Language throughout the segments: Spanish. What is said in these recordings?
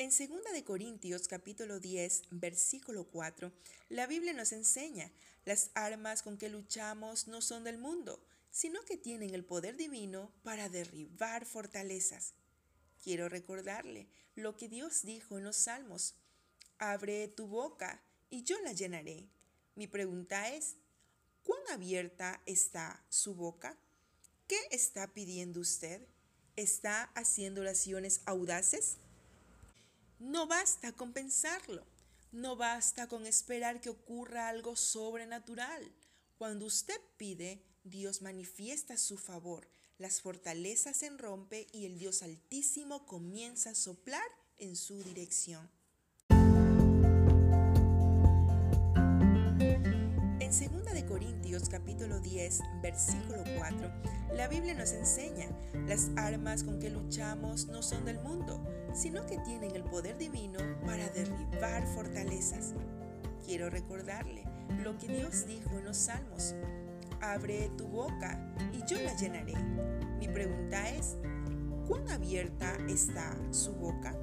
En 2 de Corintios capítulo 10, versículo 4, la Biblia nos enseña, las armas con que luchamos no son del mundo, sino que tienen el poder divino para derribar fortalezas. Quiero recordarle lo que Dios dijo en los Salmos. Abre tu boca y yo la llenaré. Mi pregunta es, ¿cuán abierta está su boca? ¿Qué está pidiendo usted? ¿Está haciendo oraciones audaces? No basta con pensarlo, no basta con esperar que ocurra algo sobrenatural. Cuando usted pide, Dios manifiesta su favor, las fortalezas se rompe y el Dios Altísimo comienza a soplar en su dirección. Capítulo 10, versículo 4, la Biblia nos enseña, las armas con que luchamos no son del mundo, sino que tienen el poder divino para derribar fortalezas. Quiero recordarle lo que Dios dijo en los Salmos. Abre tu boca y yo la llenaré. Mi pregunta es, ¿cuán abierta está su boca?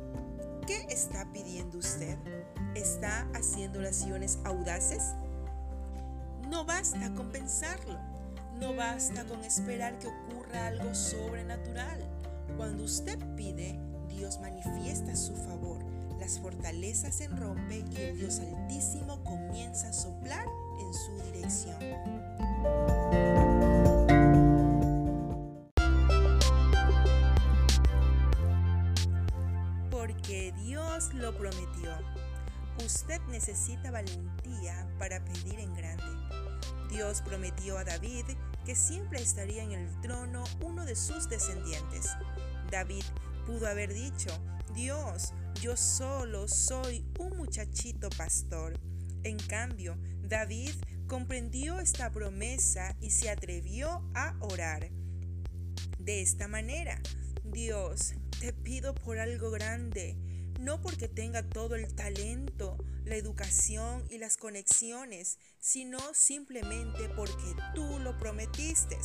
¿Qué está pidiendo usted? ¿Está haciendo oraciones audaces? No basta con pensarlo, no basta con esperar que ocurra algo sobrenatural. Cuando usted pide, Dios manifiesta su favor, las fortalezas se rompe y el Dios Altísimo comienza a soplar en su dirección. Porque Dios lo prometió. Usted necesita valentía para pedir en grande. Dios prometió a David que siempre estaría en el trono uno de sus descendientes. David pudo haber dicho, Dios, yo solo soy un muchachito pastor. En cambio, David comprendió esta promesa y se atrevió a orar. De esta manera, Dios, te pido por algo grande, no porque tenga todo el talento, la educación y las conexiones, sino simplemente porque tú lo prometiste.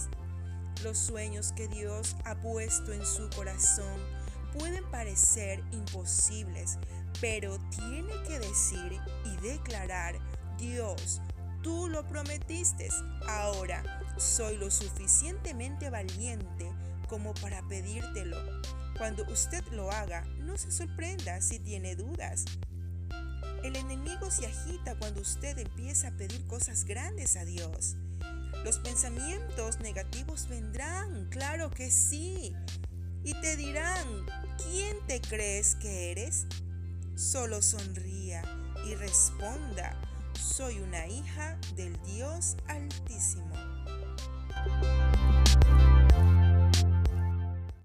Los sueños que Dios ha puesto en su corazón pueden parecer imposibles, pero tiene que decir y declarar, Dios, tú lo prometiste, ahora soy lo suficientemente valiente como para pedírtelo. Cuando usted lo haga, no se sorprenda si tiene dudas. El enemigo se agita cuando usted empieza a pedir cosas grandes a Dios. Los pensamientos negativos vendrán, claro que sí, y te dirán, ¿quién te crees que eres? Solo sonría y responda, soy una hija del Dios Altísimo.